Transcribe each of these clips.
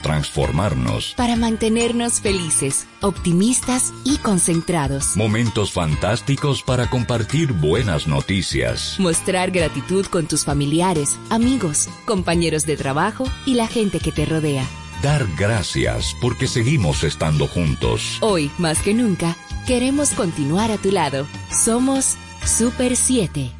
transformarnos, para mantenernos felices, optimistas y concentrados, momentos fantásticos para compartir buenas noticias, mostrar gratitud con tus familiares, amigos, compañeros de trabajo y la gente que te rodea. Dar gracias porque seguimos estando juntos. Hoy, más que nunca, queremos continuar a tu lado. Somos Super 7.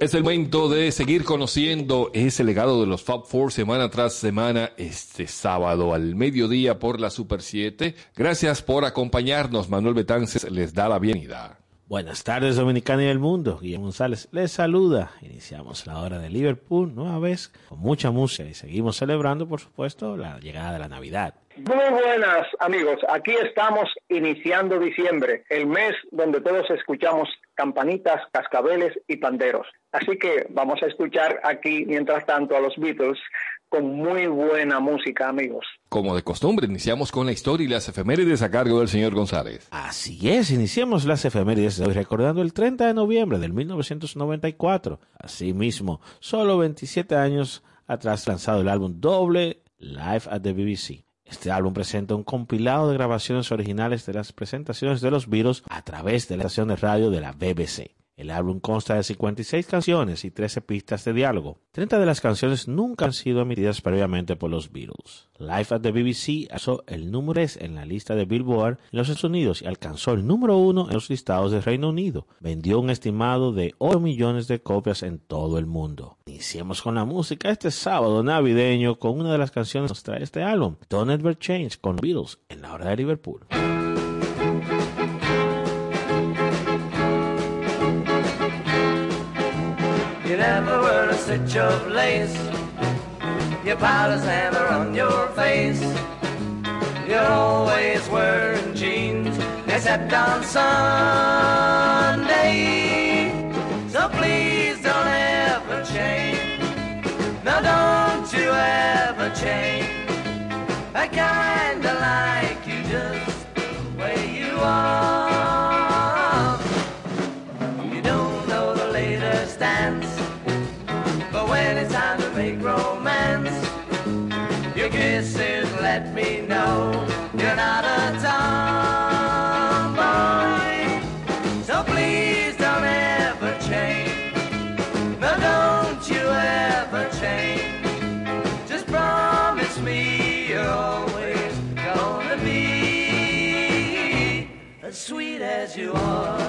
Es el momento de seguir conociendo ese legado de los Fab Four semana tras semana, este sábado al mediodía por la Super 7. Gracias por acompañarnos. Manuel Betances les da la bienvenida. Buenas tardes, Dominicana y del mundo. Guillermo González les saluda. Iniciamos la hora de Liverpool, nueva vez, con mucha música y seguimos celebrando, por supuesto, la llegada de la Navidad. Muy buenas, amigos. Aquí estamos iniciando diciembre, el mes donde todos escuchamos campanitas, cascabeles y panderos. Así que vamos a escuchar aquí, mientras tanto, a los Beatles con muy buena música, amigos. Como de costumbre, iniciamos con la historia y las efemérides a cargo del señor González. Así es, iniciamos las efemérides de hoy recordando el 30 de noviembre del 1994. Asimismo, solo 27 años atrás lanzado el álbum doble Live at the BBC. Este álbum presenta un compilado de grabaciones originales de las presentaciones de los Beatles a través de la estación de radio de la BBC. El álbum consta de 56 canciones y 13 pistas de diálogo. 30 de las canciones nunca han sido emitidas previamente por los Beatles. Live at the BBC alcanzó el número 3 en la lista de Billboard en los Estados Unidos y alcanzó el número 1 en los listados del Reino Unido. Vendió un estimado de 8 millones de copias en todo el mundo. Iniciemos con la música este sábado navideño con una de las canciones que nos trae este álbum, Don't Ever Change con Beatles en la hora de Liverpool. Never wear a stitch of lace. Your powder's hammer on your face. You're always wearing jeans, except on Sunday. So please don't ever change. No, don't you ever change. I kinda like you just the way you are. Kisses let me know you're not a tomboy. So please don't ever change. No, don't you ever change. Just promise me you're always gonna be as sweet as you are.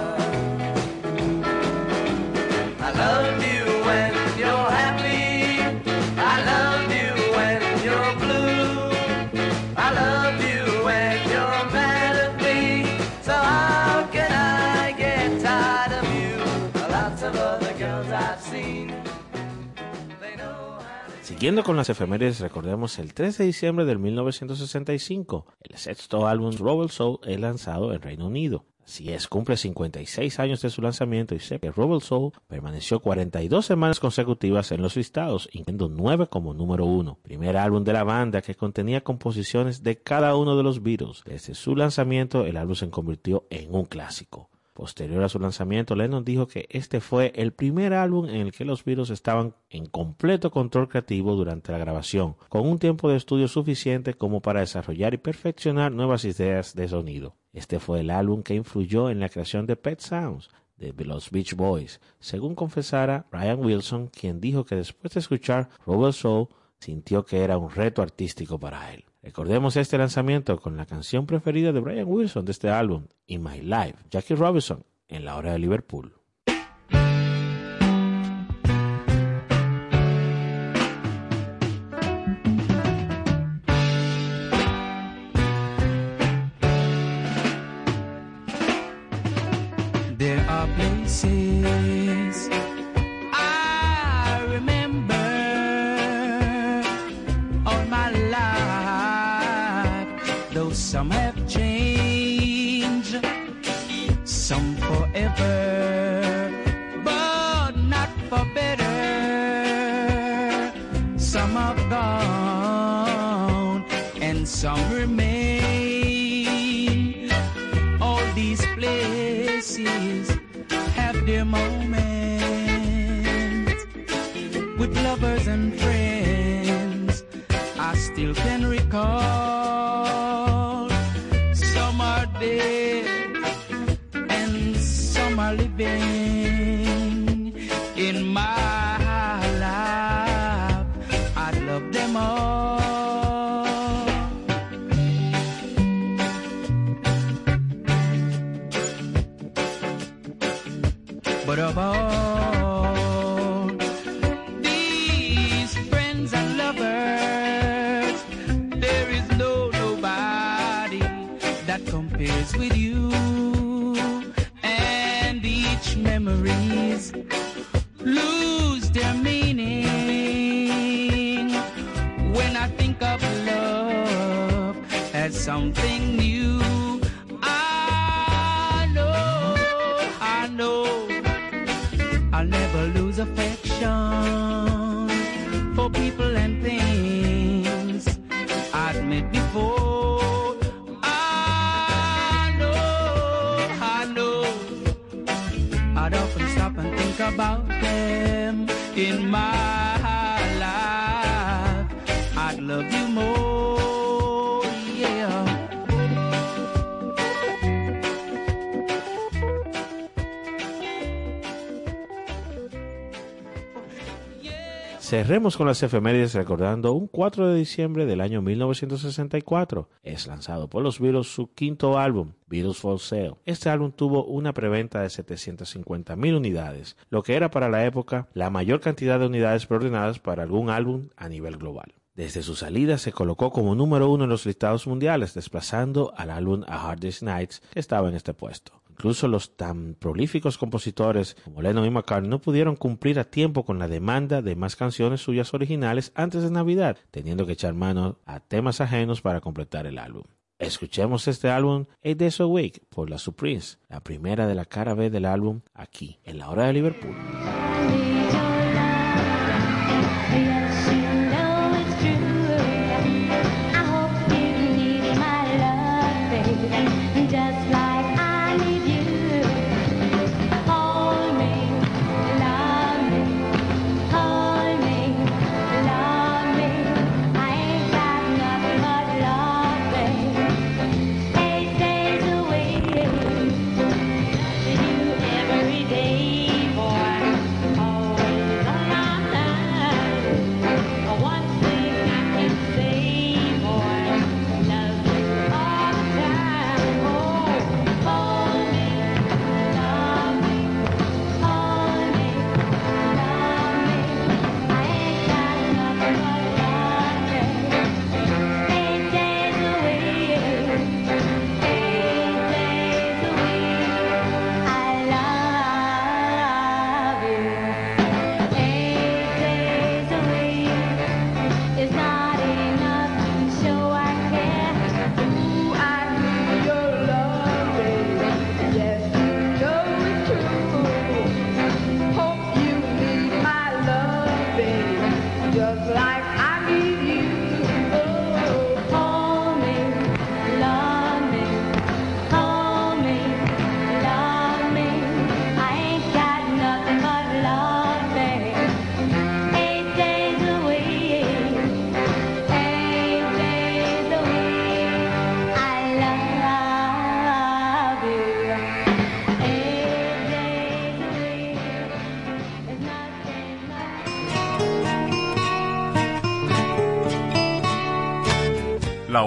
Siguiendo con las efemérides, recordemos el 3 de diciembre del 1965, el sexto álbum Rebel Soul es lanzado en Reino Unido. Así es, cumple 56 años de su lanzamiento y sé que Rebel Soul permaneció 42 semanas consecutivas en los listados, incluyendo 9 como número 1. Primer álbum de la banda que contenía composiciones de cada uno de los Beatles. Desde su lanzamiento, el álbum se convirtió en un clásico. Posterior a su lanzamiento, Lennon dijo que este fue el primer álbum en el que los Beatles estaban en completo control creativo durante la grabación, con un tiempo de estudio suficiente como para desarrollar y perfeccionar nuevas ideas de sonido. Este fue el álbum que influyó en la creación de Pet Sounds de los Beach Boys, según confesara Brian Wilson, quien dijo que después de escuchar Robert Soul sintió que era un reto artístico para él. Recordemos este lanzamiento con la canción preferida de Brian Wilson de este álbum, In My Life, Jackie Robinson, en la hora de Liverpool. Affection Cerremos con las efemérides recordando un 4 de diciembre del año 1964. Es lanzado por los Beatles su quinto álbum, Beatles for Sale. Este álbum tuvo una preventa de 750 mil unidades, lo que era para la época la mayor cantidad de unidades preordenadas para algún álbum a nivel global. Desde su salida se colocó como número uno en los listados mundiales, desplazando al álbum A Hard Day's Nights, que estaba en este puesto. Incluso los tan prolíficos compositores como Lennon y McCartney no pudieron cumplir a tiempo con la demanda de más canciones suyas originales antes de Navidad, teniendo que echar mano a temas ajenos para completar el álbum. Escuchemos este álbum Eight Days a Week por la Supremes, la primera de la cara B del álbum aquí, en la hora de Liverpool.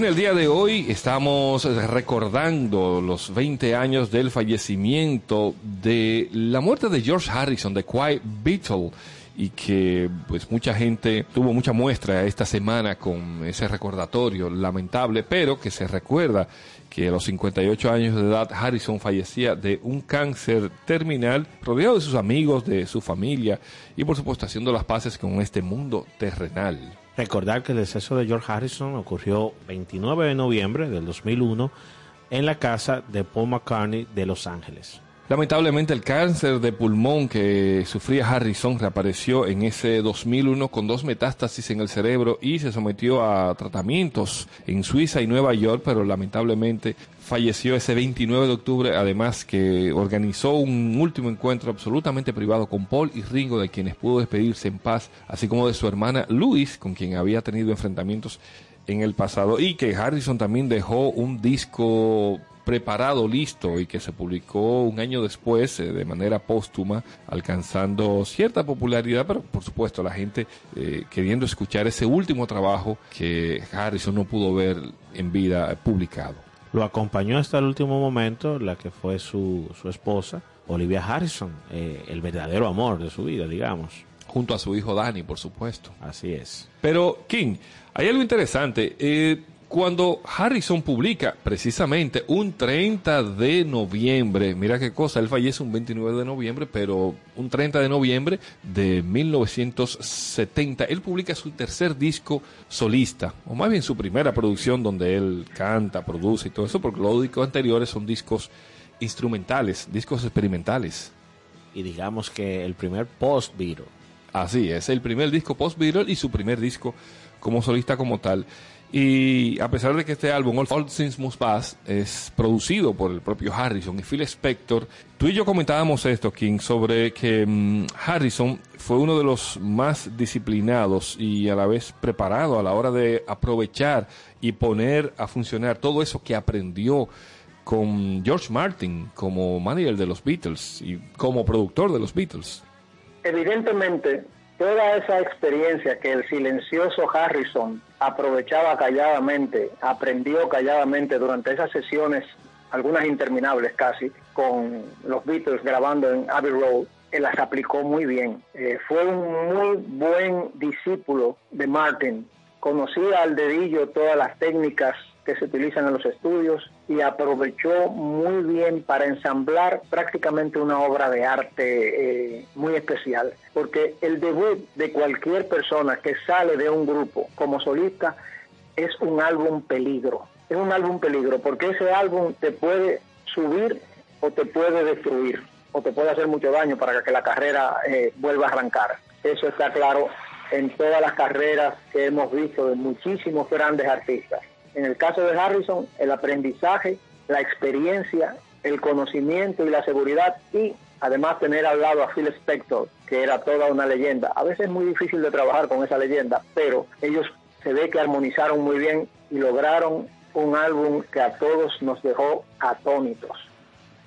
En el día de hoy estamos recordando los 20 años del fallecimiento de la muerte de George Harrison, de Quiet Beatle, y que pues mucha gente tuvo mucha muestra esta semana con ese recordatorio lamentable, pero que se recuerda que a los 58 años de edad Harrison fallecía de un cáncer terminal, rodeado de sus amigos, de su familia y por supuesto haciendo las paces con este mundo terrenal. Recordar que el deceso de George Harrison ocurrió 29 de noviembre del 2001 en la casa de Paul McCartney de Los Ángeles. Lamentablemente el cáncer de pulmón que sufría Harrison reapareció en ese 2001 con dos metástasis en el cerebro y se sometió a tratamientos en Suiza y Nueva York, pero lamentablemente falleció ese 29 de octubre, además que organizó un último encuentro absolutamente privado con Paul y Ringo, de quienes pudo despedirse en paz, así como de su hermana Louise, con quien había tenido enfrentamientos en el pasado, y que Harrison también dejó un disco preparado, listo y que se publicó un año después eh, de manera póstuma, alcanzando cierta popularidad, pero por supuesto la gente eh, queriendo escuchar ese último trabajo que Harrison no pudo ver en vida publicado. Lo acompañó hasta el último momento la que fue su, su esposa, Olivia Harrison, eh, el verdadero amor de su vida, digamos. Junto a su hijo Danny, por supuesto. Así es. Pero, King, hay algo interesante. Eh, cuando Harrison publica precisamente un 30 de noviembre, mira qué cosa, él fallece un 29 de noviembre, pero un 30 de noviembre de 1970, él publica su tercer disco solista, o más bien su primera producción donde él canta, produce y todo eso, porque los discos anteriores son discos instrumentales, discos experimentales. Y digamos que el primer post-Beatle. Así es, el primer disco post-Beatle y su primer disco como solista como tal. Y a pesar de que este álbum, All, Things Must Pass, es producido por el propio Harrison y Phil Spector, tú y yo comentábamos esto, King, sobre que mm, Harrison fue uno de los más disciplinados y a la vez preparado a la hora de aprovechar y poner a funcionar todo eso que aprendió con George Martin como manager de los Beatles y como productor de los Beatles. Evidentemente, toda esa experiencia que el silencioso Harrison aprovechaba calladamente, aprendió calladamente durante esas sesiones, algunas interminables casi, con los Beatles grabando en Abbey Road, él las aplicó muy bien. Eh, fue un muy buen discípulo de Martin, conocía al dedillo todas las técnicas que se utilizan en los estudios y aprovechó muy bien para ensamblar prácticamente una obra de arte eh, muy especial, porque el debut de cualquier persona que sale de un grupo como solista es un álbum peligro, es un álbum peligro, porque ese álbum te puede subir o te puede destruir, o te puede hacer mucho daño para que la carrera eh, vuelva a arrancar. Eso está claro en todas las carreras que hemos visto de muchísimos grandes artistas. En el caso de Harrison, el aprendizaje, la experiencia, el conocimiento y la seguridad y además tener al lado a Phil Spector, que era toda una leyenda. A veces es muy difícil de trabajar con esa leyenda, pero ellos se ve que armonizaron muy bien y lograron un álbum que a todos nos dejó atónitos.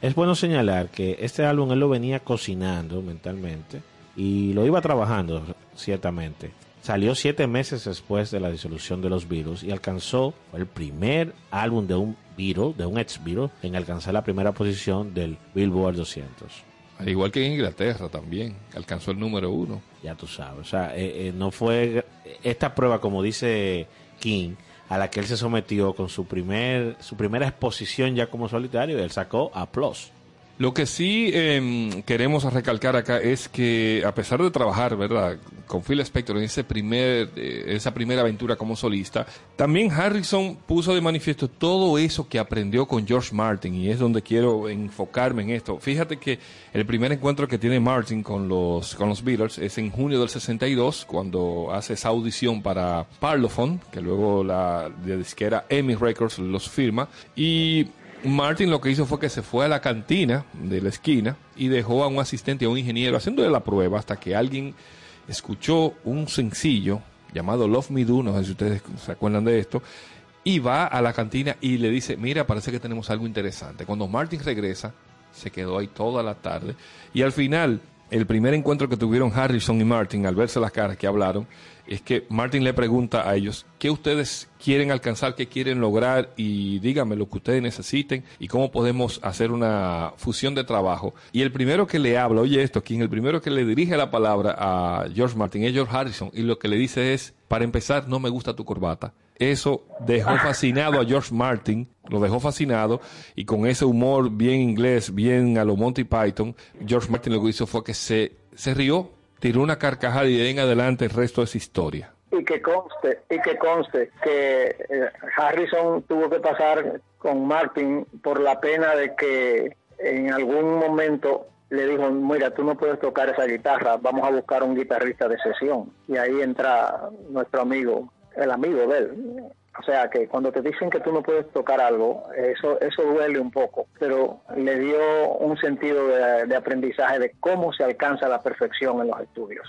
Es bueno señalar que este álbum él lo venía cocinando mentalmente y lo iba trabajando, ciertamente. Salió siete meses después de la disolución de los Beatles y alcanzó el primer álbum de un Beatle, de un ex Beatle, en alcanzar la primera posición del Billboard 200. Al igual que en Inglaterra también, alcanzó el número uno. Ya tú sabes, o sea, eh, eh, no fue esta prueba, como dice King, a la que él se sometió con su primer su primera exposición ya como solitario, él sacó a Plus. Lo que sí em, queremos recalcar acá es que a pesar de trabajar, ¿verdad? Con Phil Spector en ese primer, eh, esa primera aventura como solista, también Harrison puso de manifiesto todo eso que aprendió con George Martin y es donde quiero enfocarme en esto. Fíjate que el primer encuentro que tiene Martin con los, con los Beatles es en junio del 62, cuando hace esa audición para Parlophone, que luego la de disquera Emmy Records los firma, y Martin lo que hizo fue que se fue a la cantina de la esquina y dejó a un asistente, a un ingeniero, haciéndole la prueba hasta que alguien escuchó un sencillo llamado Love Me Do, no sé si ustedes se acuerdan de esto, y va a la cantina y le dice, mira, parece que tenemos algo interesante. Cuando Martin regresa, se quedó ahí toda la tarde y al final, el primer encuentro que tuvieron Harrison y Martin, al verse las caras que hablaron, es que Martin le pregunta a ellos qué ustedes quieren alcanzar, qué quieren lograr y díganme lo que ustedes necesiten y cómo podemos hacer una fusión de trabajo. Y el primero que le habla, oye esto, quien el primero que le dirige la palabra a George Martin es George Harrison y lo que le dice es, para empezar, no me gusta tu corbata. Eso dejó fascinado a George Martin, lo dejó fascinado y con ese humor bien inglés, bien a lo Monty Python, George Martin lo que hizo fue que se, se rió tiró una carcajada y de en adelante el resto es historia. y que conste y que conste que eh, Harrison tuvo que pasar con Martin por la pena de que en algún momento le dijo mira tú no puedes tocar esa guitarra vamos a buscar un guitarrista de sesión y ahí entra nuestro amigo el amigo de él o sea que cuando te dicen que tú no puedes tocar algo eso eso duele un poco pero le dio un sentido de, de aprendizaje de cómo se alcanza la perfección en los estudios.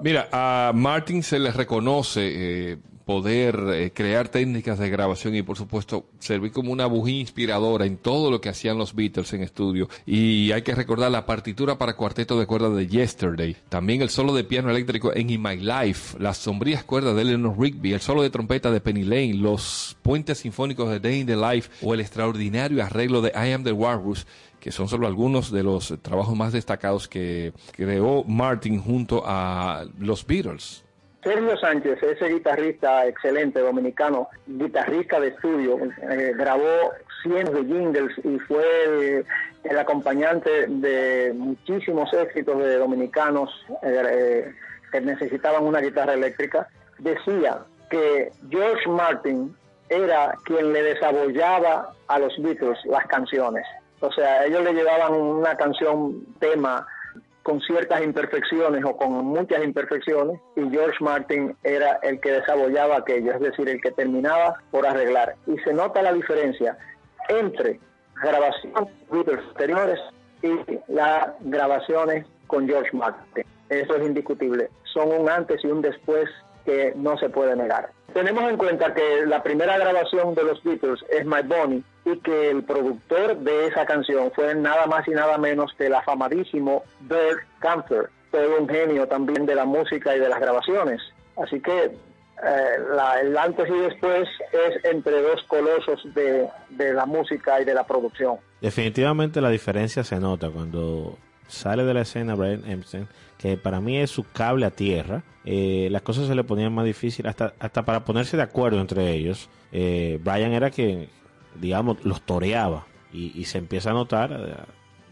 Mira, a Martin se le reconoce eh, poder eh, crear técnicas de grabación y por supuesto servir como una bujía inspiradora en todo lo que hacían los Beatles en estudio. Y hay que recordar la partitura para cuarteto de cuerdas de Yesterday, también el solo de piano eléctrico en In My Life, las sombrías cuerdas de Eleanor Rigby, el solo de trompeta de Penny Lane, los puentes sinfónicos de Day in the Life o el extraordinario arreglo de I Am the Walrus que son solo algunos de los trabajos más destacados que creó Martin junto a los Beatles. Sergio Sánchez, ese guitarrista excelente dominicano, guitarrista de estudio, eh, grabó cientos de jingles y fue el, acompañante de muchísimos éxitos de dominicanos eh, eh, que necesitaban una guitarra eléctrica. Decía que George Martin era quien le desabollaba a los Beatles las canciones. O sea, ellos le llevaban una canción tema con ciertas imperfecciones o con muchas imperfecciones y George Martin era el que desabollaba aquello, es decir, el que terminaba por arreglar. Y se nota la diferencia entre grabaciones Beatles anteriores y las grabaciones con George Martin. Eso es indiscutible. Son un antes y un después que no se puede negar. Tenemos en cuenta que la primera grabación de los Beatles es My Bonnie y que el productor de esa canción fue nada más y nada menos que el afamadísimo Bert Camper, todo un genio también de la música y de las grabaciones. Así que eh, la- el antes y después es entre dos colosos de, de la música y de la producción. Definitivamente la diferencia se nota cuando sale de la escena Brian Epstein, que para mí es su cable a tierra. Eh, las cosas se le ponían más difíciles, hasta, hasta para ponerse de acuerdo entre ellos. Eh, Brian era quien, digamos, los toreaba y, se empieza a notar eh,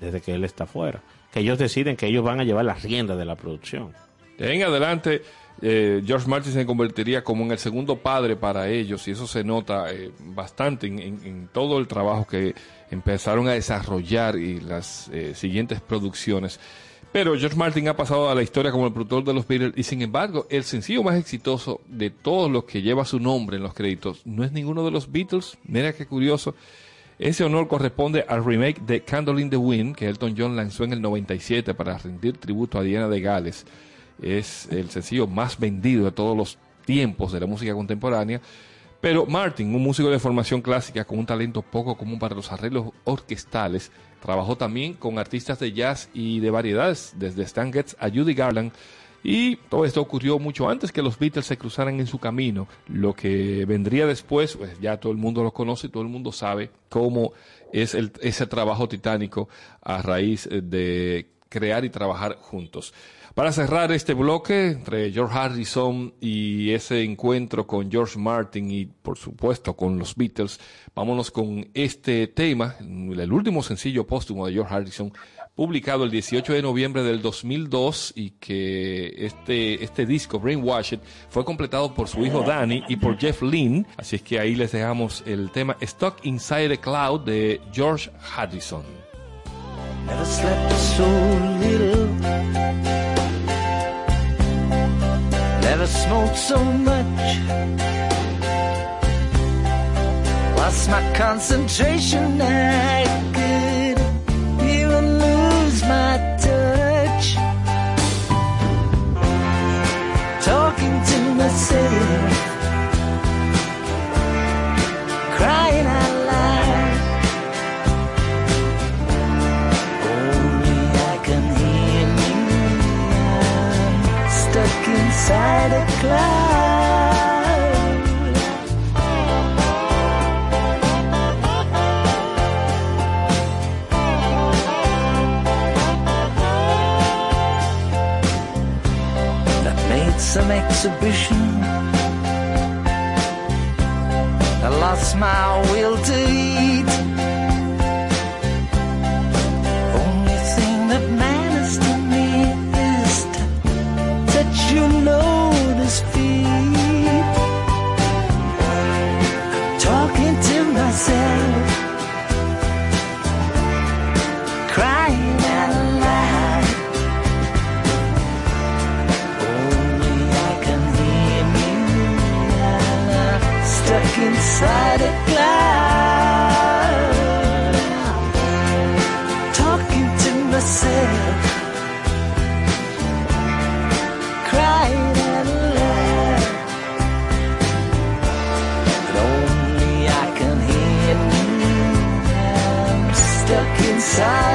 desde que él está fuera. Que ellos deciden que ellos van a llevar las riendas de la producción. En adelante, George Martin se convertiría como en el segundo padre para ellos y eso se nota bastante en todo el trabajo que empezaron a desarrollar y las eh, siguientes producciones. Pero George Martin ha pasado a la historia como el productor de los Beatles y sin embargo el sencillo más exitoso de todos los que lleva su nombre en los créditos no es ninguno de los Beatles. Mira qué curioso. Ese honor corresponde al remake de Candle in the Wind que Elton John lanzó en el 97 para rendir tributo a Diana de Gales. Es el sencillo más vendido de todos los tiempos de la música contemporánea. Pero Martin, un músico de formación clásica con un talento poco común para los arreglos orquestales, trabajó también con artistas de jazz y de variedades, desde Stan Getz a Judy Garland, Y todo esto ocurrió mucho antes que los Beatles se cruzaran en su camino. Lo que vendría después, pues ya todo el mundo lo conoce, todo el mundo sabe cómo es el- ese trabajo titánico a raíz eh, de crear y trabajar juntos. Para cerrar este bloque entre George Harrison y ese encuentro con George Martin y por supuesto con los Beatles, vámonos con este tema, el último sencillo póstumo de George Harrison, publicado el 18 de noviembre del 2002 y que este, este disco, Brainwashed, fue completado por su hijo Danny y por Jeff Lynne, así es que ahí les dejamos el tema Stuck Inside a Cloud de George Harrison. Smoked so much. Lost my concentration. I could even lose my touch. Talking to myself. Some exhibition. I lost my will to eat. Stuck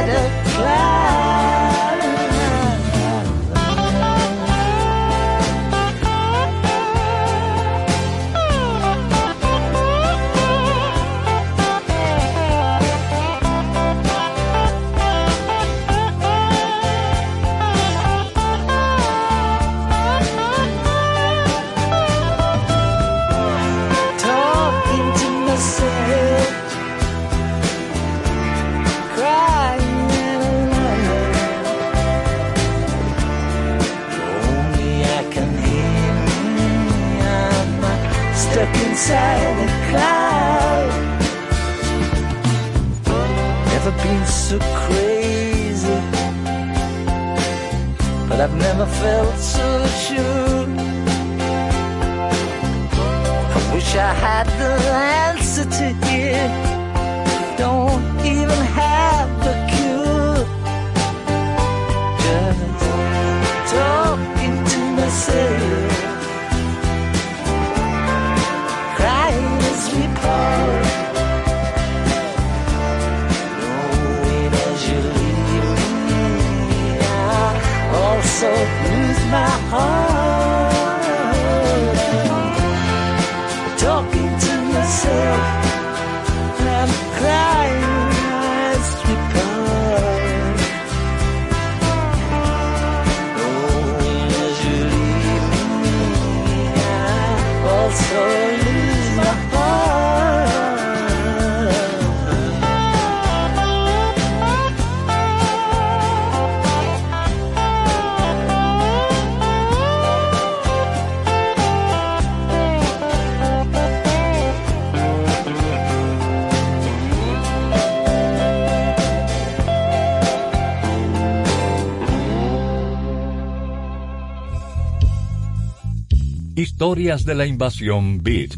Historias de la invasión Beat.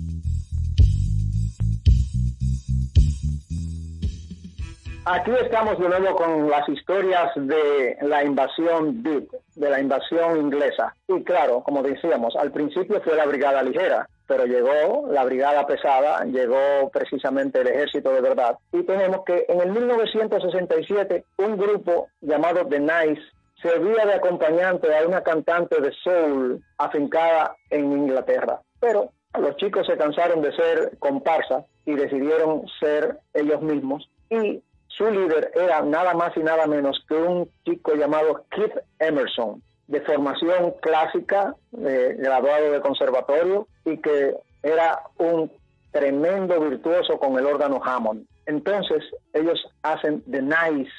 Aquí estamos de nuevo con las historias de la invasión Beat, de la invasión inglesa. Y claro, como decíamos, al principio fue la brigada ligera, pero llegó la brigada pesada, llegó precisamente el ejército de verdad. Y tenemos que en el 1967 un grupo llamado The Nice servía de acompañante a una cantante de soul afincada en Inglaterra. Pero los chicos se cansaron de ser comparsa y decidieron ser ellos mismos y su líder era nada más y nada menos que un chico llamado Keith Emerson, de formación clásica, graduado de conservatorio y que era un tremendo virtuoso con el órgano Hammond. Entonces ellos hacen The Nice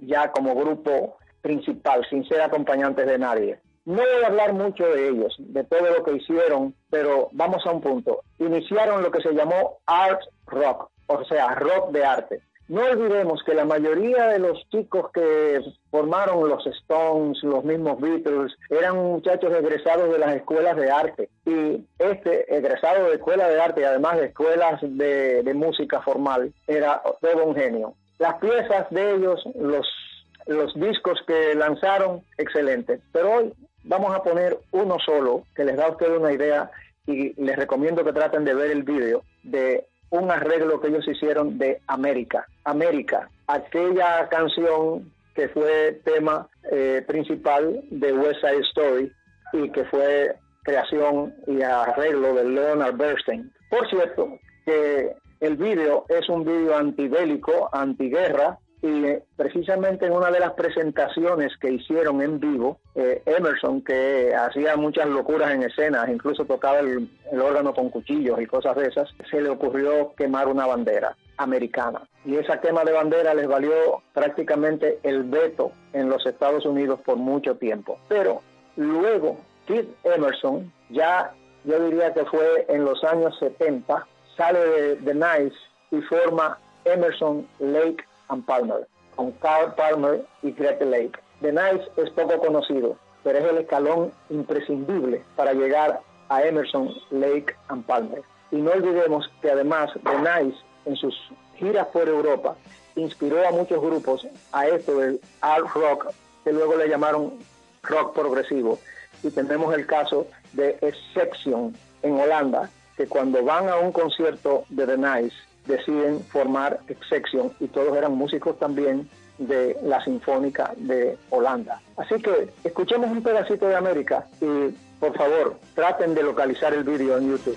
ya como grupo principal, sin ser acompañantes de nadie. No voy a hablar mucho de ellos, de todo lo que hicieron, pero vamos a un punto. Iniciaron lo que se llamó art rock, o sea, rock de arte. No olvidemos que la mayoría de los chicos que formaron los Stones, los mismos Beatles, eran muchachos egresados de las escuelas de arte. Y este egresado de escuela de arte además de escuelas de, de música formal era todo un genio. Las piezas de ellos, los, los discos que lanzaron, excelentes. Pero hoy vamos a poner uno solo que les da a ustedes una idea y les recomiendo que traten de ver el vídeo de un arreglo que ellos hicieron de América. América, aquella canción que fue tema eh, principal de West Side Story y que fue creación y arreglo de Leonard Bernstein. Por cierto, que el vídeo es un vídeo antibélico, antiguerra, y eh, precisamente en una de las presentaciones que hicieron en vivo, eh, Emerson, que hacía muchas locuras en escenas, incluso tocaba el, órgano con cuchillos y cosas de esas, se le ocurrió quemar una bandera americana. Y esa quema de bandera les valió prácticamente el veto en los Estados Unidos por mucho tiempo. Pero luego, Keith Emerson, ya yo diría que fue en los años 70, sale de, de Nice y forma Emerson Lake and Palmer, con Carl Palmer y Gretel Lake. The Nice es poco conocido, pero es el escalón imprescindible para llegar a Emerson, Lake and Palmer. Y no olvidemos que además The Nice, en sus giras por Europa, inspiró a muchos grupos a esto del art rock, que luego le llamaron rock progresivo. Y tenemos el caso de Section en Holanda, que cuando van a un concierto de The Nice, deciden formar Exception y todos eran músicos también de la Sinfónica de Holanda. Así que escuchemos un pedacito de América y por favor traten de localizar el vídeo en YouTube.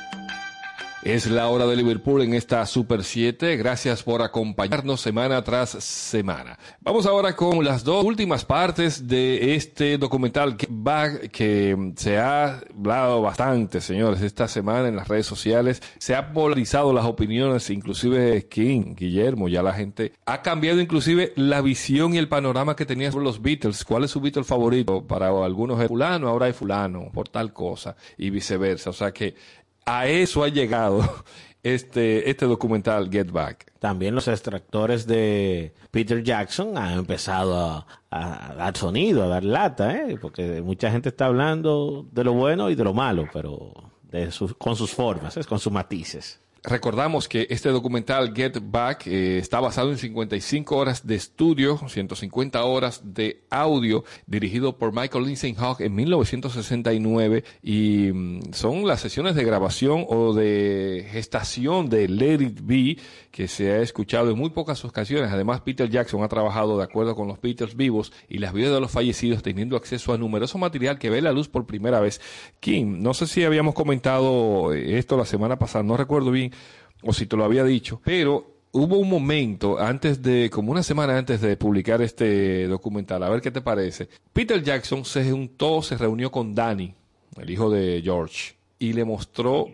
Es la hora de Liverpool en esta Super 7. Gracias por acompañarnos semana tras semana. Vamos ahora con las dos últimas partes de este documental Get Back que se ha hablado bastante, señores, esta semana en las redes sociales. Se ha polarizado las opiniones, inclusive King, Guillermo, ya la gente ha cambiado inclusive la visión y el panorama que tenía sobre los Beatles. ¿Cuál es su Beatle favorito? Para algunos es fulano, ahora es fulano, por tal cosa, y viceversa. O sea que a eso ha llegado este, este documental Get Back. También los extractores de Peter Jackson han empezado a, dar sonido, a dar lata, ¿eh? porque mucha gente está hablando de lo bueno y de lo malo, pero de sus- con sus formas, ¿eh? con sus matices. Recordamos que este documental Get Back eh, está basado en 55 horas de estudio, 150 horas de audio, dirigido por Michael Lindsay Hogg en 1969 y mm, son las sesiones de grabación o de gestación de Let It que se ha escuchado en muy pocas ocasiones. Además, Peter Jackson ha trabajado de acuerdo con los Beatles vivos y las vidas de los fallecidos, teniendo acceso a numeroso material que ve la luz por primera vez. Kim, no sé si habíamos comentado esto la semana pasada, no recuerdo bien, o si te lo había dicho, pero hubo un momento antes de, como una semana antes de publicar este documental, a ver qué te parece. Peter Jackson se juntó, se reunió con Danny, el hijo de George, y le mostró,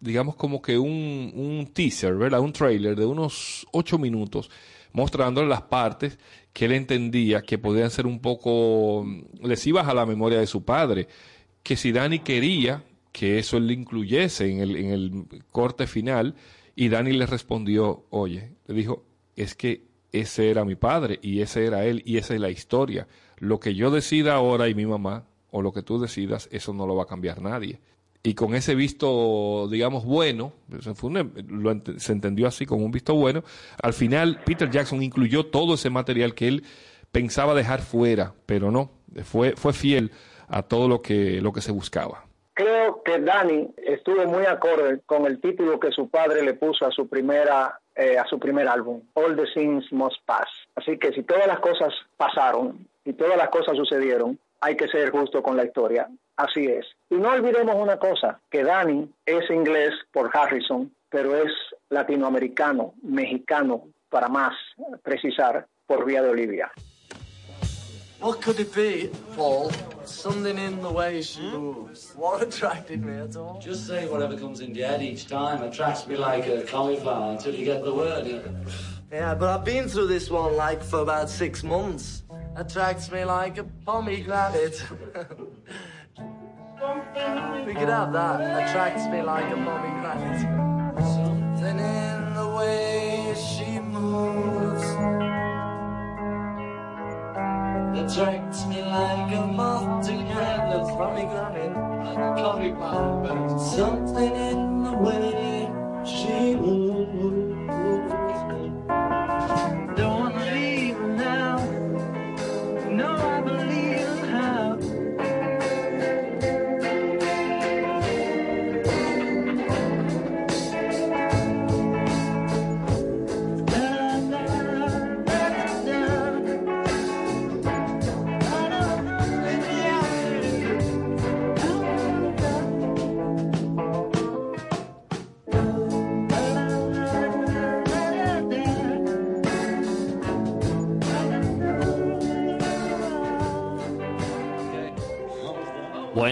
digamos, como que un, un teaser, ¿verdad? Un trailer de unos ocho minutos, mostrándole las partes que él entendía que podían ser un poco lesivas a la memoria de su padre. Que si Danny quería que eso él incluyese en el, en el corte final, y Danny le respondió, oye, le dijo, es que ese era mi padre y ese era él y esa es la historia. Lo que yo decida ahora y mi mamá, o lo que tú decidas, eso no lo va a cambiar nadie. Y con ese visto, digamos, bueno, se, ent- se entendió así, con un visto bueno, al final Peter Jackson incluyó todo ese material que él pensaba dejar fuera, pero no, fue, fue fiel a todo lo que, lo que se buscaba. Creo que Danny estuvo muy acorde con el título que su padre le puso a su primera eh, a su primer álbum, All the Things Must Pass. Así que si todas las cosas pasaron y todas las cosas sucedieron, hay que ser justo con la historia. Así es. Y no olvidemos una cosa, que Danny es inglés por Harrison, pero es latinoamericano, mexicano, para más precisar, por vía de Olivia. What could it be, Paul? Something in the way she hmm? moves. What attracted me at all? Just say whatever comes into your head each time. Attracts me like a cauliflower until you get the word. yeah. Yeah, but I've been through this one like for about six months. Attracts me like a pomegranate. we could have that. Attracts me like a pomegranate. Something in the way she moves. Attracts me like a moth to your pomegranate. like a cauliflower. Something in the way she moves.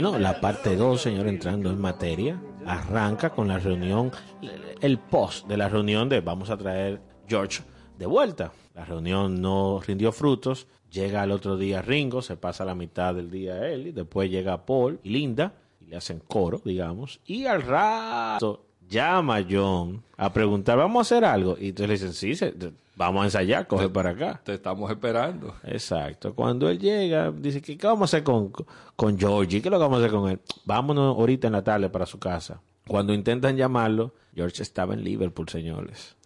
Bueno, la parte 2, señor, entrando en materia, arranca con la reunión, el post de la reunión de vamos a traer George de vuelta. La reunión no rindió frutos, llega al otro día Ringo, se pasa la mitad del día él, y después llega Paul y Linda, y le hacen coro, digamos, y al rato llama a John a preguntar, ¿vamos a hacer algo? Y entonces le dicen, sí, se- vamos a ensayar, coge para acá. Te estamos esperando. Exacto. Cuando él llega, dice, ¿qué, qué vamos a hacer con, con Georgie? ¿Qué es lo que vamos a hacer con él? Vámonos ahorita en la tarde para su casa. Cuando intentan llamarlo, George estaba en Liverpool, señores.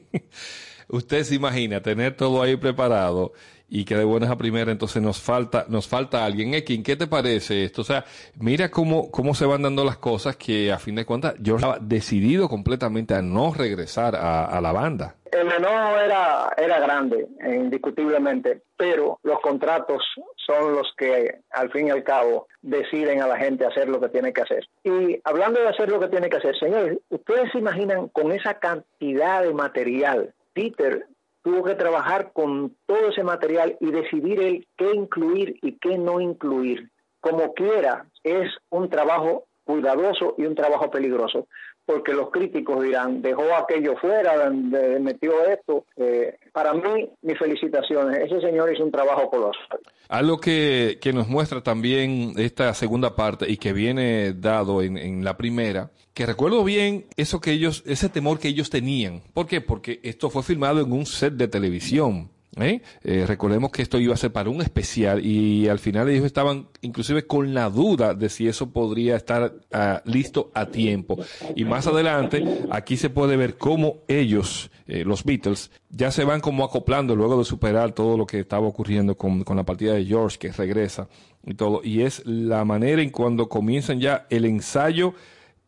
Usted se imagina tener todo ahí preparado y que de buenas a primeras entonces nos falta, nos falta alguien. Ekin, ¿qué te parece esto? O sea, mira cómo, cómo se van dando las cosas que a fin de cuentas George estaba decidido completamente a no regresar a, a la banda. El menor era, era grande, eh, indiscutiblemente, pero los contratos son los que, al fin y al cabo, deciden a la gente hacer lo que tiene que hacer. Y hablando de hacer lo que tiene que hacer, señores, ¿ustedes se imaginan con esa cantidad de material? Peter tuvo que trabajar con todo ese material y decidir él qué incluir y qué no incluir. Como quiera, es un trabajo cuidadoso y un trabajo peligroso, porque los críticos dirán, dejó aquello fuera, metió esto. Eh, para mí, mis felicitaciones. Ese señor hizo un trabajo colosal. Algo que, que nos muestra también esta segunda parte y que viene dado en, en la primera, que recuerdo bien eso que ellos, ese temor que ellos tenían. ¿Por qué? Porque esto fue filmado en un set de televisión. ¿Eh? Eh, recordemos que esto iba a ser para un especial y al final ellos estaban inclusive con la duda de si eso podría estar ah, listo a tiempo. Y más adelante, aquí se puede ver cómo ellos, eh, los Beatles, ya se van como acoplando luego de superar todo lo que estaba ocurriendo con, con la partida de George, que regresa y todo. Y es la manera en cuando comienzan ya el ensayo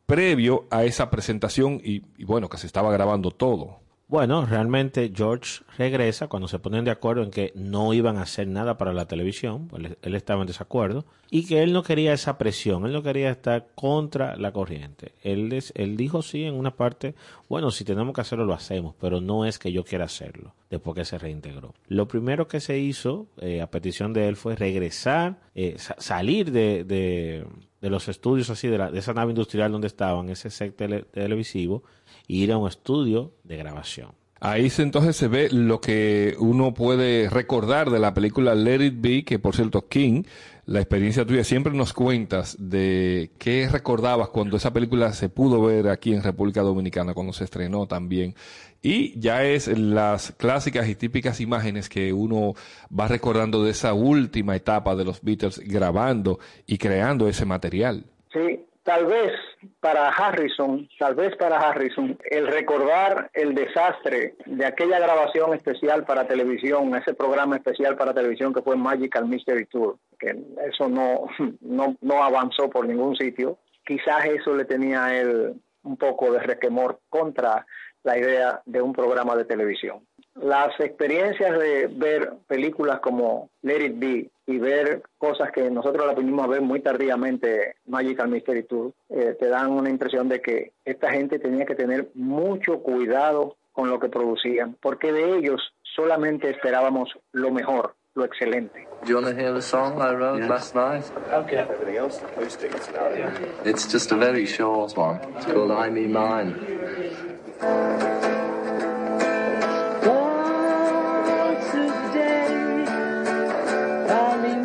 previo a esa presentación y, y bueno, que se estaba grabando todo. Bueno, realmente George regresa cuando se ponen de acuerdo en que no iban a hacer nada para la televisión, pues él, estaba en desacuerdo, y que él no quería esa presión, él no quería estar contra la corriente. Él, dijo sí en una parte, bueno, si tenemos que hacerlo lo hacemos, pero no es que yo quiera hacerlo, después que se reintegró. Lo primero que se hizo eh, a petición de él fue regresar, eh, sa- salir de, de- de los estudios así, de, la- de esa nave industrial donde estaban, ese set tele- televisivo, e ir a un estudio de grabación. Ahí se, entonces se ve lo que uno puede recordar de la película Let It Be, que por cierto, King, la experiencia tuya, siempre nos cuentas de qué recordabas cuando esa película se pudo ver aquí en República Dominicana, cuando se estrenó también. Y ya es las clásicas y típicas imágenes que uno va recordando de esa última etapa de los Beatles grabando y creando ese material. Sí, tal vez para Harrison, tal vez para Harrison, el recordar el desastre de aquella grabación especial para televisión, ese programa especial para televisión que fue Magical Mystery Tour, que eso no, no, no avanzó por ningún sitio, quizás eso le tenía a él un poco de requemor contra la idea de un programa de televisión. Las experiencias de ver películas como Let It Be y ver cosas que nosotros las vinimos a ver muy tardíamente, Magical Mystery Tour, eh, te dan una impresión de que esta gente tenía que tener mucho cuidado con lo que producían, porque de ellos solamente esperábamos lo mejor, lo excelente. Do you want to hear the song I wrote last night? Okay. Everything else, acoustics now, yeah. It's just a very short one. It's called I Me Mine.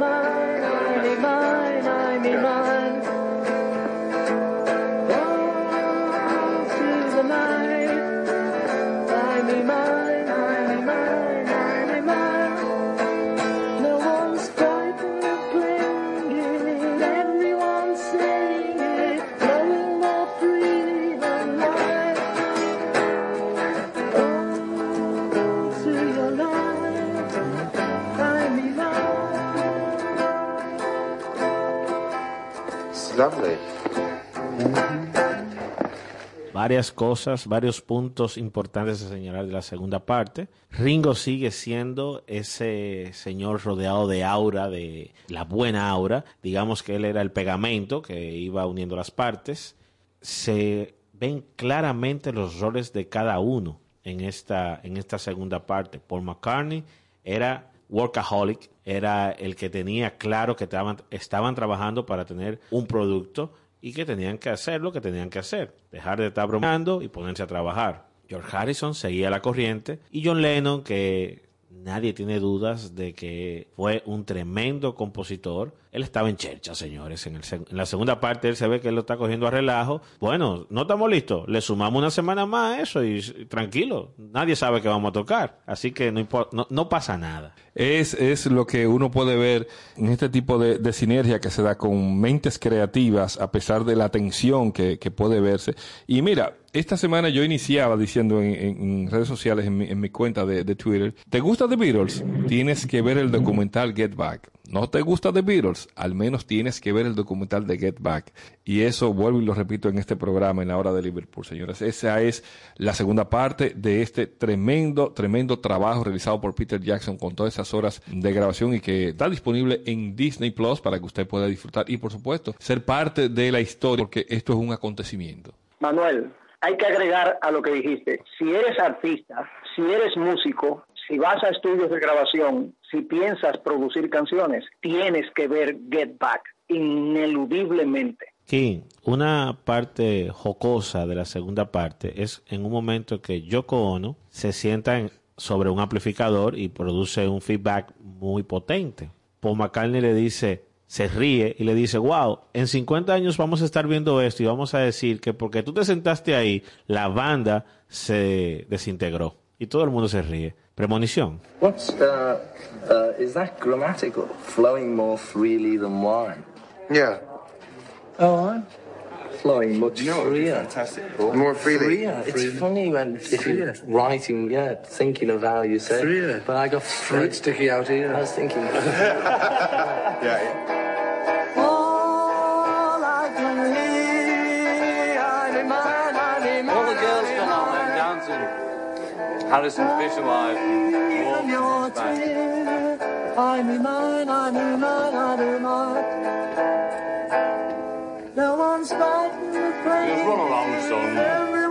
It's varias cosas, varios puntos importantes a señalar de la segunda parte. Ringo sigue siendo ese señor rodeado de aura, de la buena aura. Digamos que él era el pegamento que iba uniendo las partes. Se ven claramente los roles de cada uno en esta, en esta segunda parte. Paul McCartney era workaholic, era el que tenía claro que estaban, trabajando para tener un producto y que tenían que hacer lo que tenían que hacer, dejar de estar bromeando y ponerse a trabajar. George Harrison seguía la corriente y John Lennon, que nadie tiene dudas de que fue un tremendo compositor, Él estaba en chercha, señores. En, la segunda parte él se ve que él lo está cogiendo a relajo. Bueno, no estamos listos. Le sumamos una semana más a eso y, tranquilo. Nadie sabe que vamos a tocar. Así que no, no, no pasa nada. Es, es lo que uno puede ver en este tipo de, de sinergia que se da con mentes creativas a pesar de la tensión que, que puede verse. Y mira, esta semana yo iniciaba diciendo en, en- en redes sociales, en mi, en mi cuenta de, de Twitter, ¿te gusta The Beatles? Tienes que ver el documental Get Back. ¿No te gusta The Beatles? Al menos tienes que ver el documental de Get Back. Y eso vuelvo y lo repito en este programa en la hora de Liverpool, señores. Esa es la segunda parte de este tremendo, tremendo trabajo realizado por Peter Jackson con todas esas horas de grabación y que está disponible en Disney Plus para que usted pueda disfrutar y, por supuesto, ser parte de la historia porque esto es un acontecimiento. Manuel, hay que agregar a lo que dijiste. Si eres artista, si eres músico, si vas a estudios de grabación, si piensas producir canciones, tienes que ver Get Back, ineludiblemente. King, una parte jocosa de la segunda parte es en un momento que Yoko Ono se sienta en- sobre un amplificador y produce un feedback muy potente. Paul McCartney le dice, se ríe y le dice, wow, en 50 años vamos a estar viendo esto y vamos a decir que porque tú te sentaste ahí, la banda se desintegró. Y todo el mundo se ríe. Premonición. What's, uh, uh, is that grammatical? Flowing more freely than wine. Yeah. Oh, I'm flowing much No, it'd be freer. fantastic, Paul. More freely. Freer. It's funny when if you're writing, yeah, thinking of how you say. Freer. But I got fruit sticky out here. I was thinking. Yeah. All Harrison visualize walks back. I mine, I me mine, I do not. No one's biting the plane. Just run along, son.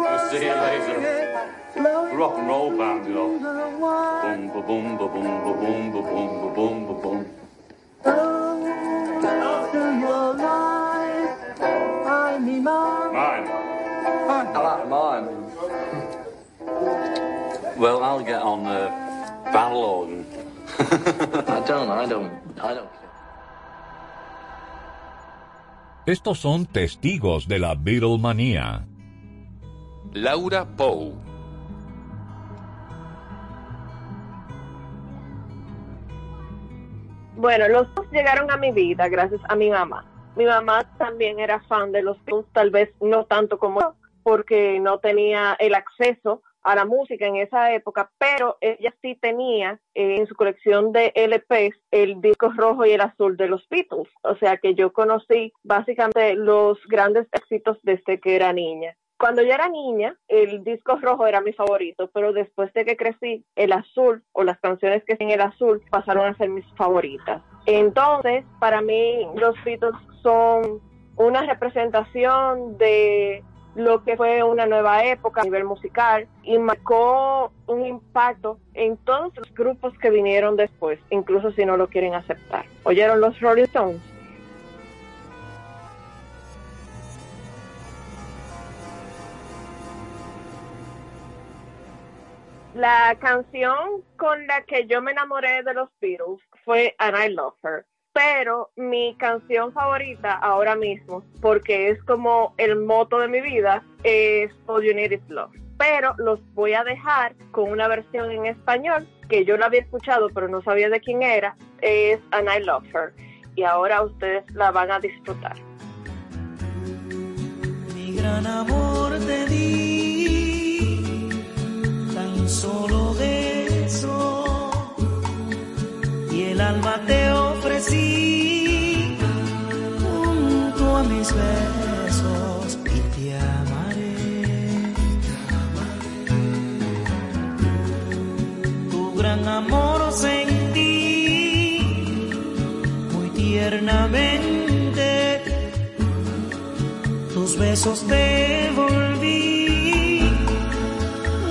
We'll see you later. Rock and roll band, you know. Boom, ba boom, ba boom, ba boom, ba boom, ba boom, ba boom. Oh, through your life, I'm me mine. Mine. I like mine. Well, I'll get on the barrel organ. I don't. I don't. I don't. Estos son testigos de la Beatlemanía. Laura Poe. Bueno, los dos llegaron a mi vida gracias a mi mamá. Mi mamá también era fan de los Beatles, tal vez no tanto como yo, porque no tenía el acceso a la música en esa época, pero ella sí tenía eh, en su colección de LPs el disco rojo y el azul de los Beatles. O sea que yo conocí básicamente los grandes éxitos desde que era niña. Cuando yo era niña, el disco rojo era mi favorito, pero después de que crecí, el azul o las canciones que en el azul pasaron a ser mis favoritas. Entonces, para mí, los Beatles son una representación de lo que fue una nueva época a nivel musical y marcó un impacto en todos los grupos que vinieron después, incluso si no lo quieren aceptar. ¿Oyeron los Rolling Stones? La canción con la que yo me enamoré de los Beatles fue And I Love Her. Pero mi canción favorita ahora mismo, porque es como el moto de mi vida, es All You Need Is Love. Pero los voy a dejar con una versión en español que yo la había escuchado pero no sabía de quién era, es And I Love Her. Y ahora ustedes la van a disfrutar. Mi gran amor te di, tan solo beso, y el alma te ofrecí junto a mis besos y te amaré. Tu gran amor sentí muy tiernamente tus besos devolví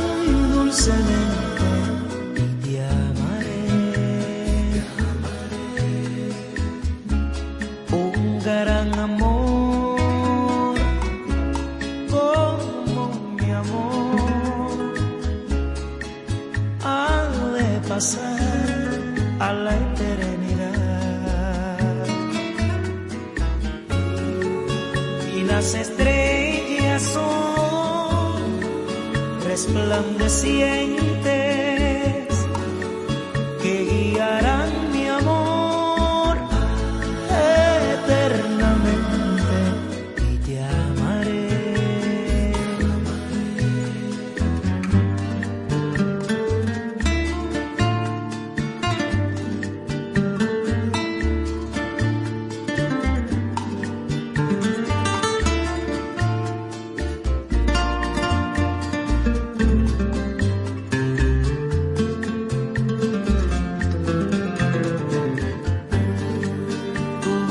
ay, dulcemente gran amor, como mi amor, ha de pasar a la eternidad. Y las estrellas son resplandecientes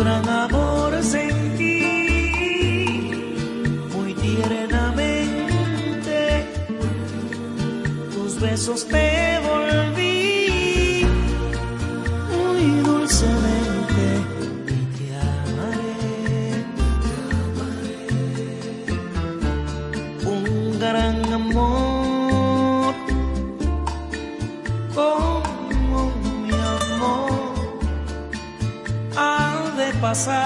gran amor sentí muy tiernamente, tus besos te pasar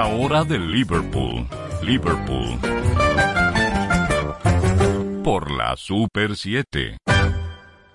La hora de Liverpool. Liverpool. Por la Super 7.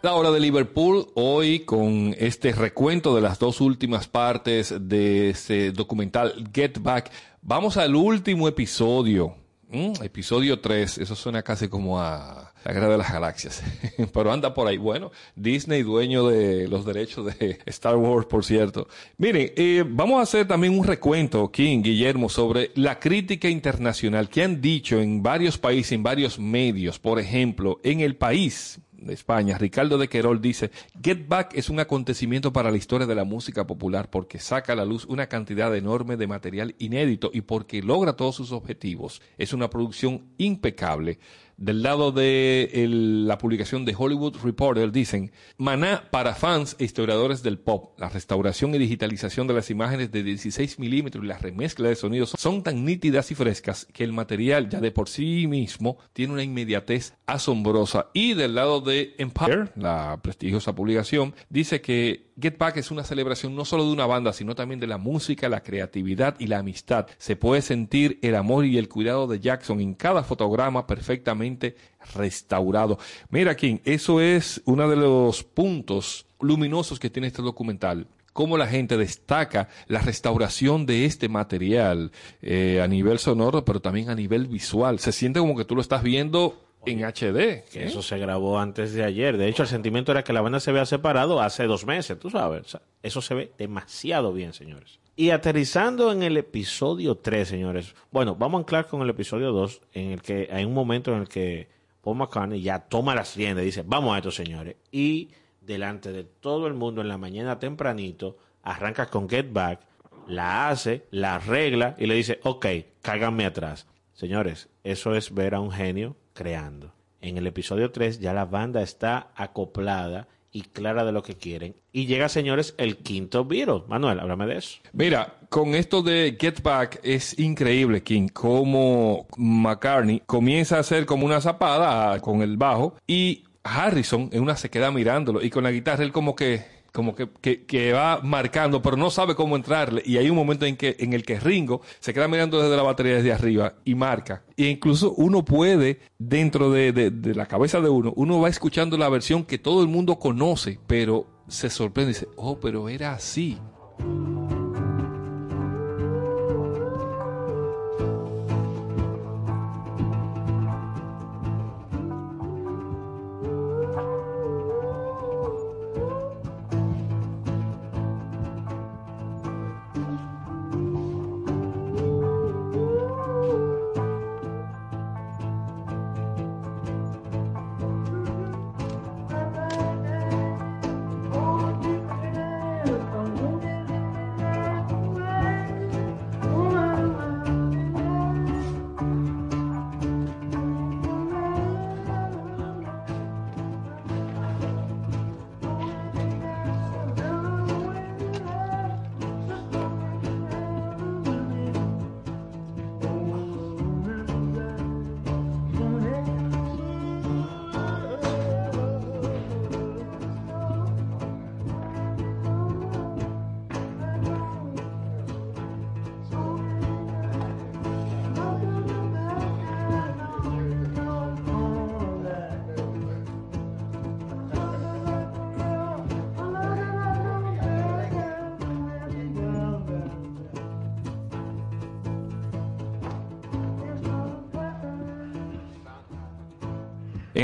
La hora de Liverpool, hoy con este recuento de las dos últimas partes de ese documental Get Back. Vamos al último episodio, ¿m? episodio 3. Eso suena casi como a la guerra de las galaxias, pero anda por ahí. Bueno, Disney, dueño de los derechos de Star Wars, por cierto. Miren, eh, vamos a hacer también un recuento, King, Guillermo, sobre la crítica internacional que han dicho en varios países, en varios medios. Por ejemplo, en el país de España, Ricardo de Querol dice, Get Back es un acontecimiento para la historia de la música popular porque saca a la luz una cantidad enorme de material inédito y porque logra todos sus objetivos. Es una producción impecable. Del lado de la publicación de Hollywood Reporter dicen, Maná para fans e historiadores del pop. La restauración y digitalización de las imágenes de 16 milímetros y la remezcla de sonidos son tan nítidas y frescas que el material ya de por sí mismo tiene una inmediatez asombrosa. Y del lado de Empire, la prestigiosa publicación, dice que Get Back es una celebración no solo de una banda, sino también de la música, la creatividad y la amistad. Se puede sentir el amor y el cuidado de Jackson en cada fotograma perfectamente restaurado. Mira, King, eso es uno de los puntos luminosos que tiene este documental. cómo la gente destaca la restauración de este material eh, a nivel sonoro, pero también a nivel visual. Se siente como que tú lo estás viendo en HD. Que ¿eh? eso se grabó antes de ayer. De hecho, el sentimiento era que la banda se había separado hace dos meses, tú sabes. O sea, eso se ve demasiado bien, señores. Y aterrizando en el episodio 3, señores. Bueno, vamos a anclar con el episodio 2, en el que hay un momento en el que Paul McCartney ya toma las riendas y dice, vamos a esto, señores. Y delante de todo el mundo en la mañana tempranito, arranca con Get Back, la hace, la arregla y le dice, ok, cáganme atrás. Señores, eso es ver a un genio creando. En el episodio 3 ya la banda está acoplada y clara de lo que quieren. Y llega, señores, el quinto Beatle. Manuel, háblame de eso. Mira, con esto de Get Back es increíble, King, como McCartney comienza a hacer como una zapada ah, con el bajo y Harrison en una se queda mirándolo y con la guitarra él como que como que, que, va marcando, pero no sabe cómo entrarle. Y hay un momento en que en el que Ringo se queda mirando desde la batería desde arriba y marca. E incluso uno puede, dentro de, de, de la cabeza de uno, uno va escuchando la versión que todo el mundo conoce, pero se sorprende y dice, oh, pero era así.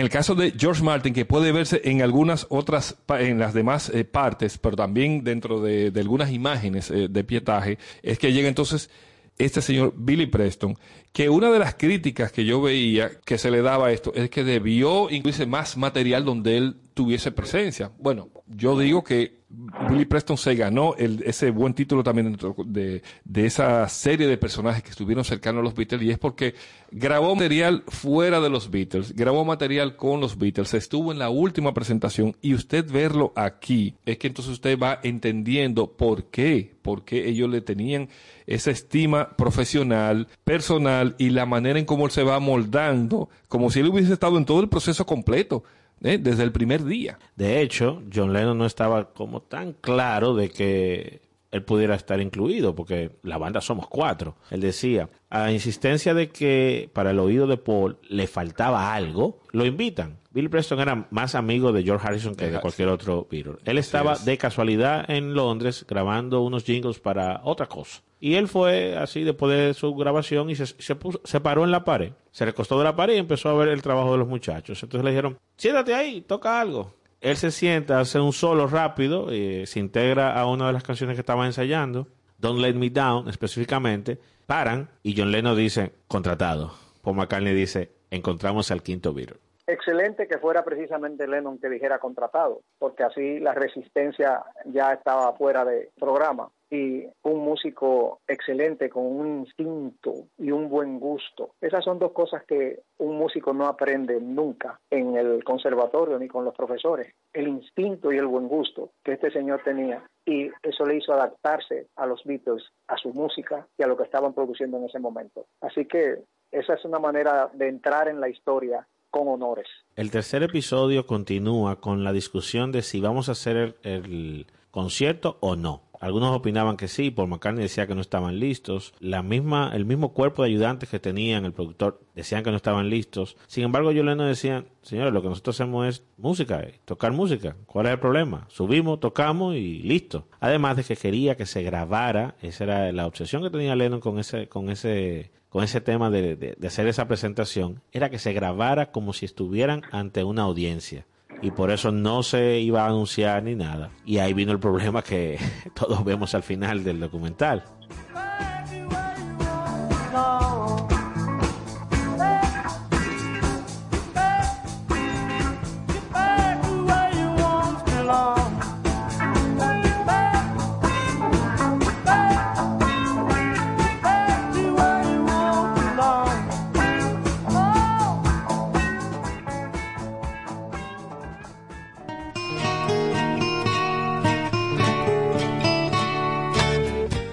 El caso de George Martin, que puede verse en algunas otras, en las demás eh, partes, pero también dentro de, de algunas imágenes eh, de pietaje, es que llega entonces este señor Billy Preston, que una de las críticas que yo veía que se le daba a esto es que debió incluirse más material donde él tuviese presencia. Bueno, yo digo que Billy Preston se ganó el- ese buen título también de, de esa serie de personajes que estuvieron cercanos a los Beatles y es porque grabó material fuera de los Beatles, grabó material con los Beatles, estuvo en la última presentación y usted verlo aquí es que entonces usted va entendiendo por qué, por qué ellos le tenían esa estima profesional, personal y la manera en cómo él se va moldando, como si él hubiese estado en todo el proceso completo, ¿eh? desde el primer día. De hecho, John Lennon no estaba como tan claro de que él pudiera estar incluido, porque la banda somos cuatro. Él decía, a insistencia de que para el oído de Paul le faltaba algo, lo invitan. Bill Preston era más amigo de George Harrison que de cualquier otro Beatle. Él estaba es. de casualidad en Londres grabando unos jingles para otra cosa. Y él fue así después de su grabación y se, se, puso- se paró en la pared. Se recostó de la pared y empezó a ver el trabajo de los muchachos. Entonces le dijeron, siéntate ahí, toca algo. Él se sienta, hace un solo rápido, eh, se integra a una de las canciones que estaba ensayando, Don't Let Me Down específicamente, paran y John Lennon dice, contratado. Paul McCartney dice, encontramos al quinto Beatle. Excelente que fuera precisamente Lennon que dijera contratado, porque así la resistencia ya estaba fuera de programa. Y un músico excelente con un instinto y un buen gusto. Esas son dos cosas que un músico no aprende nunca en el conservatorio ni con los profesores. El instinto y el buen gusto que este señor tenía. Y eso le hizo adaptarse a los Beatles, a su música y a lo que estaban produciendo en ese momento. Así que esa es una manera de entrar en la historia con honores. El tercer episodio continúa con la discusión de si vamos a hacer el, concierto o no. algunos opinaban que sí, Paul McCartney decía que no estaban listos. La misma, el mismo cuerpo de ayudantes que tenían, el productor, decían que no estaban listos. Sin embargo, yo Lennon decían, señores, lo que nosotros hacemos es música, eh, tocar música. ¿Cuál es el problema? Subimos, tocamos y listo. Además de que quería que se grabara, esa era la obsesión que tenía Lennon con ese, con ese, con ese tema de, hacer esa presentación, era que se grabara como si estuvieran ante una audiencia. Y por eso no se iba a anunciar ni nada. Y ahí vino el problema que todos vemos al final del documental.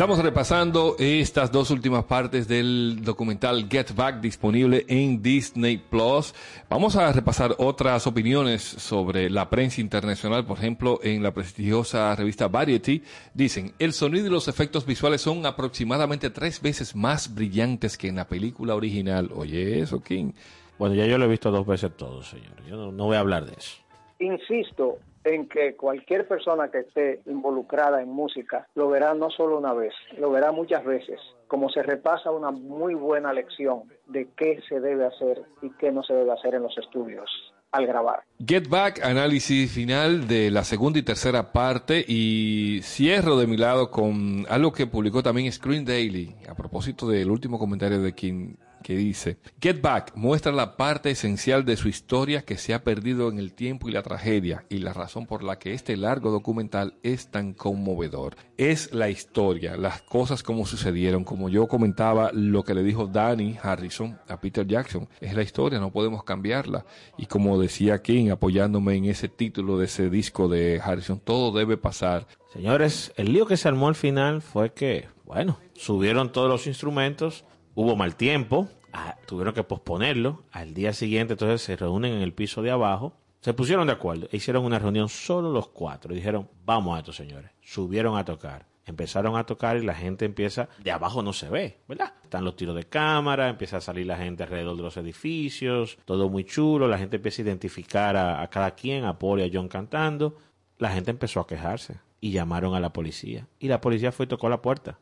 Estamos repasando estas dos últimas partes del documental Get Back disponible en Disney Plus. Vamos a repasar otras opiniones sobre la prensa internacional. Por ejemplo, en la prestigiosa revista Variety dicen, el sonido y los efectos visuales son aproximadamente tres veces más brillantes que en la película original. Oye, eso, King. Bueno, ya yo lo he visto dos veces todo, señores. Yo no, no voy a hablar de eso. Insisto en que cualquier persona que esté involucrada en música lo verá no solo una vez, lo verá muchas veces, como se repasa una muy buena lección de qué se debe hacer y qué no se debe hacer en los estudios al grabar. Get Back, análisis final de la segunda y tercera parte y cierro de mi lado con algo que publicó también Screen Daily a propósito del último comentario de King que dice, Get Back muestra la parte esencial de su historia que se ha perdido en el tiempo y la tragedia y la razón por la que este largo documental es tan conmovedor. Es la historia, las cosas como sucedieron, como yo comentaba lo que le dijo Danny Harrison a Peter Jackson, es la historia, no podemos cambiarla. Y como decía King, apoyándome en ese título de ese disco de Harrison, todo debe pasar. Señores, el lío que se armó al final fue que, bueno, subieron todos los instrumentos, hubo mal tiempo, ah, tuvieron que posponerlo. Al día siguiente, entonces se reúnen en el piso de abajo. Se pusieron de acuerdo, e hicieron una reunión solo los cuatro. Y dijeron, vamos a esto, señores. Subieron a tocar. Empezaron a tocar y la gente empieza, de abajo no se ve, ¿verdad? Están los tiros de cámara, empieza a salir la gente alrededor de los edificios, todo muy chulo, la gente empieza a identificar a, a cada quien, a Paul y a John cantando. La gente empezó a quejarse y llamaron a la policía. Y la policía fue y tocó la puerta.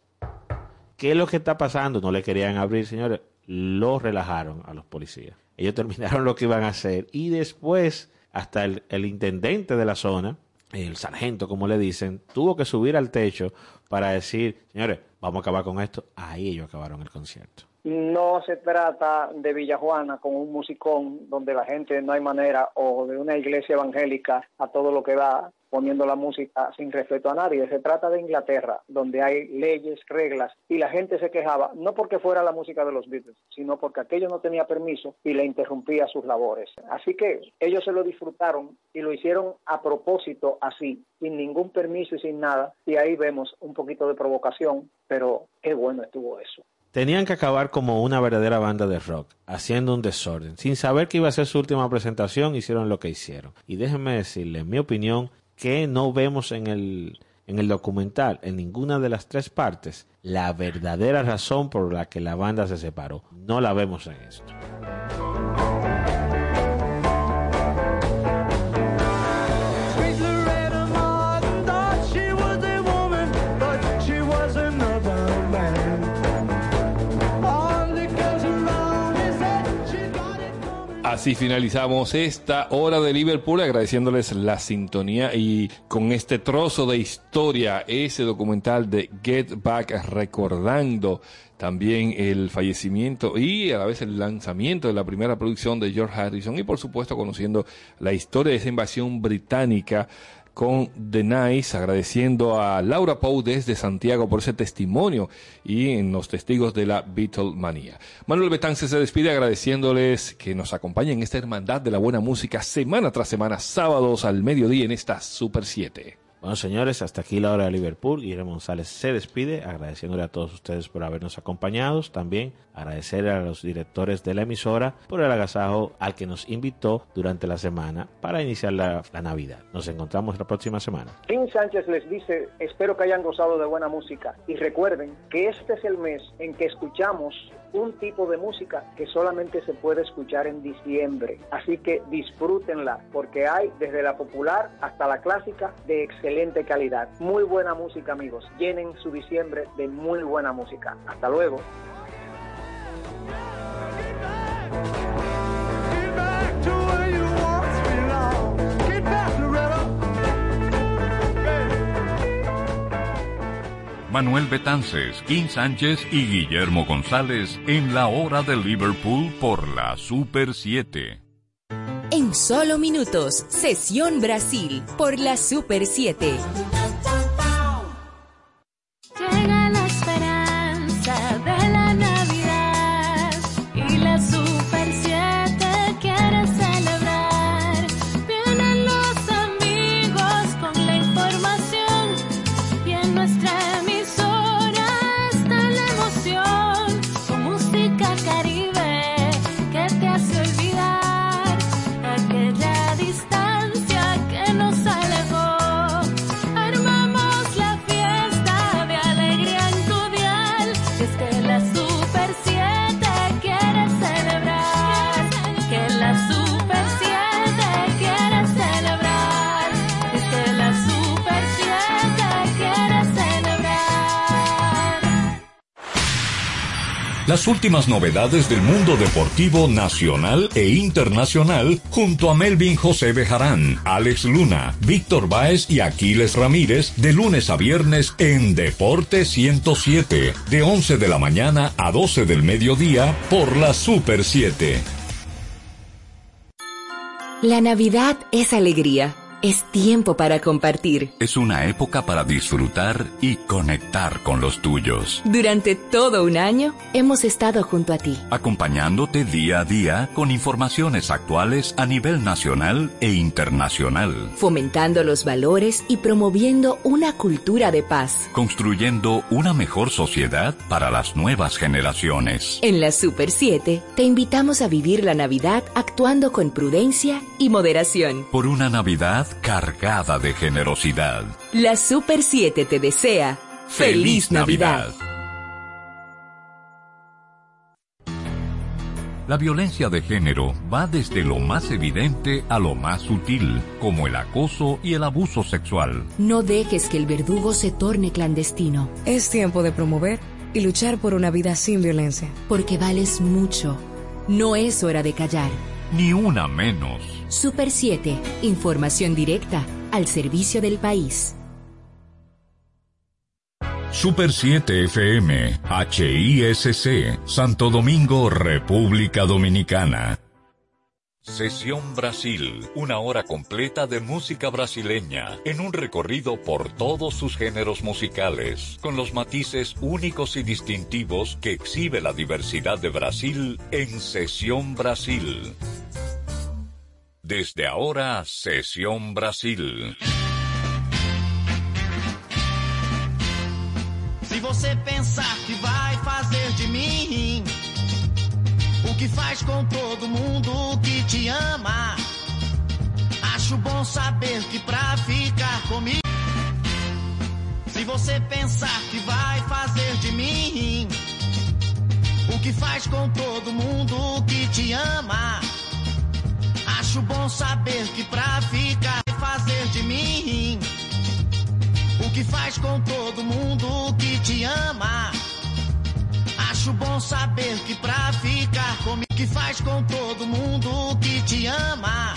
¿Qué es lo que está pasando? No le querían abrir, señores. lo relajaron a los policías. Ellos terminaron lo que iban a hacer y después hasta el, el intendente de la zona, el sargento como le dicen, tuvo que subir al techo para decir, señores, vamos a acabar con esto. Ahí ellos acabaron el concierto. No se trata de Villajuana con un musicón donde la gente no hay manera o de una iglesia evangélica a todo lo que va poniendo la música sin respeto a nadie. Se trata de Inglaterra, donde hay leyes, reglas, y la gente se quejaba, no porque fuera la música de los Beatles, sino porque aquello no tenía permiso y le interrumpía sus labores. Así que ellos se lo disfrutaron y lo hicieron a propósito así, sin ningún permiso y sin nada, y ahí vemos un poquito de provocación, pero qué bueno estuvo eso. Tenían que acabar como una verdadera banda de rock, haciendo un desorden. Sin saber que iba a ser su última presentación, hicieron lo que hicieron. Y déjenme decirle, en mi opinión, que no vemos en el, en el documental, en ninguna de las tres partes, la verdadera razón por la que la banda se separó. No la vemos en esto. Así finalizamos esta hora de Liverpool agradeciéndoles la sintonía y con este trozo de historia, ese documental de Get Back recordando también el fallecimiento y a la vez el lanzamiento de la primera producción de George Harrison y por supuesto conociendo la historia de esa invasión británica con The Nice, agradeciendo a Laura Pou desde Santiago por ese testimonio y en los testigos de la Beatlemanía. Manuel Betance se despide agradeciéndoles que nos acompañen en esta hermandad de la buena música semana tras semana, sábados al mediodía en esta Super 7. Bueno, señores, hasta aquí la hora de Liverpool. Guillermo González se despide, agradeciéndole a todos ustedes por habernos acompañado. También agradecer a los directores de la emisora por el agasajo al que nos invitó durante la semana para iniciar la, Navidad. Nos encontramos la próxima semana. Tim Sánchez les dice, espero que hayan gozado de buena música y recuerden que este es el mes en que escuchamos un tipo de música que solamente se puede escuchar en diciembre. Así que disfrútenla porque hay desde la popular hasta la clásica de excelente calidad. Muy buena música amigos. Llenen su diciembre de muy buena música. Hasta luego. Manuel Betances, Kim Sánchez y Guillermo González en la hora de Liverpool por la Super 7. En solo minutos, Sesión Brasil por la Super 7. Últimas novedades del mundo deportivo nacional e internacional junto a Melvin José Bejarán, Alex Luna, Víctor Báez y Aquiles Ramírez de lunes a viernes en Deporte 107, de 11 de la mañana a 12 del mediodía por la Super 7. La Navidad es alegría, es tiempo para compartir. Es una época para disfrutar y conectar con los tuyos, Durante todo un año hemos estado junto a ti. acompañándote día a día con informaciones actuales a nivel nacional e internacional. fomentando los valores y promoviendo una cultura de paz. construyendo una mejor sociedad para las nuevas generaciones. En la Super 7 te invitamos a vivir la Navidad actuando con prudencia y moderación. Por una Navidad cargada de generosidad. La Super 7 te desea ¡Feliz Navidad! La violencia de género va desde lo más evidente a lo más sutil, como el acoso y el abuso sexual. No dejes que el verdugo se torne clandestino. Es tiempo de promover y luchar por una vida sin violencia. Porque vales mucho. No es hora de callar. Ni una menos. Super 7, información directa al servicio del país. Super 7 FM, HISC, Santo Domingo, República Dominicana. Sesión Brasil, una hora completa de música brasileña, en un recorrido por todos sus géneros musicales, con los matices únicos y distintivos que exhibe la diversidad de Brasil en Sesión Brasil. Desde ahora, Sesión Brasil. Se você pensar que vai fazer de mim o que faz com todo mundo que te ama, acho bom saber que pra ficar comigo. Se você pensar que vai fazer de mim o que faz com todo mundo que te ama, acho bom saber que pra ficar fazer de mim o que faz com todo mundo que te ama. Acho bom saber que pra ficar comigo, que faz com todo mundo que te ama.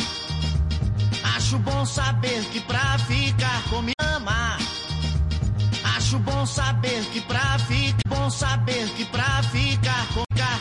Acho bom saber que pra ficar comigo ama. Acho bom saber que pra ficar, bom saber que